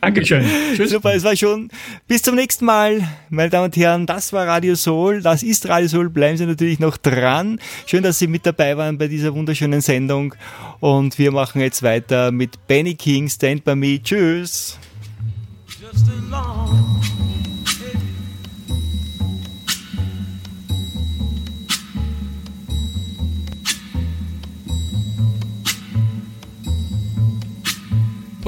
Dankeschön. Tschüss. Super, es war schon. Bis zum nächsten Mal, meine Damen und Herren. Das war Radio Soul. Das ist Radio Soul. Bleiben Sie natürlich noch dran. Schön, dass Sie mit dabei waren bei dieser wunderschönen Sendung. Und wir machen jetzt weiter mit Benny King, Stand by Me. Tschüss.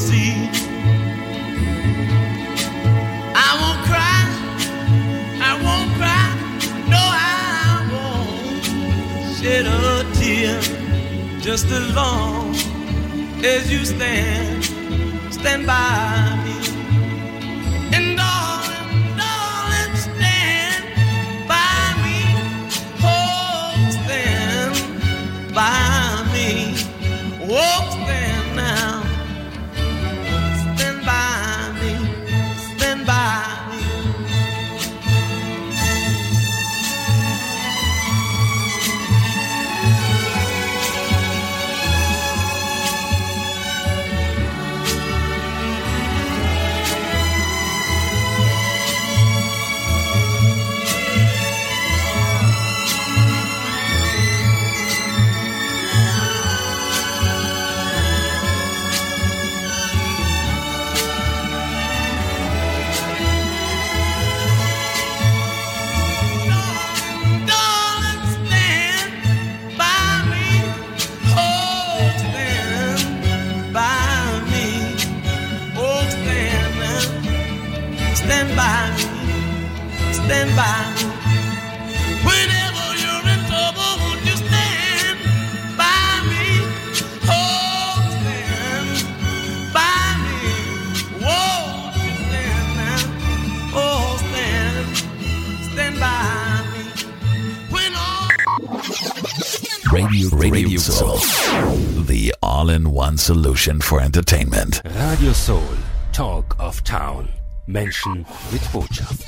see. I won't cry, I won't cry, no, I won't shed a tear. Just as long as you stand, stand by. Radio Soul. The all-in-one solution for entertainment. Radio Soul. Talk of Town. Menschen mit Botschaft.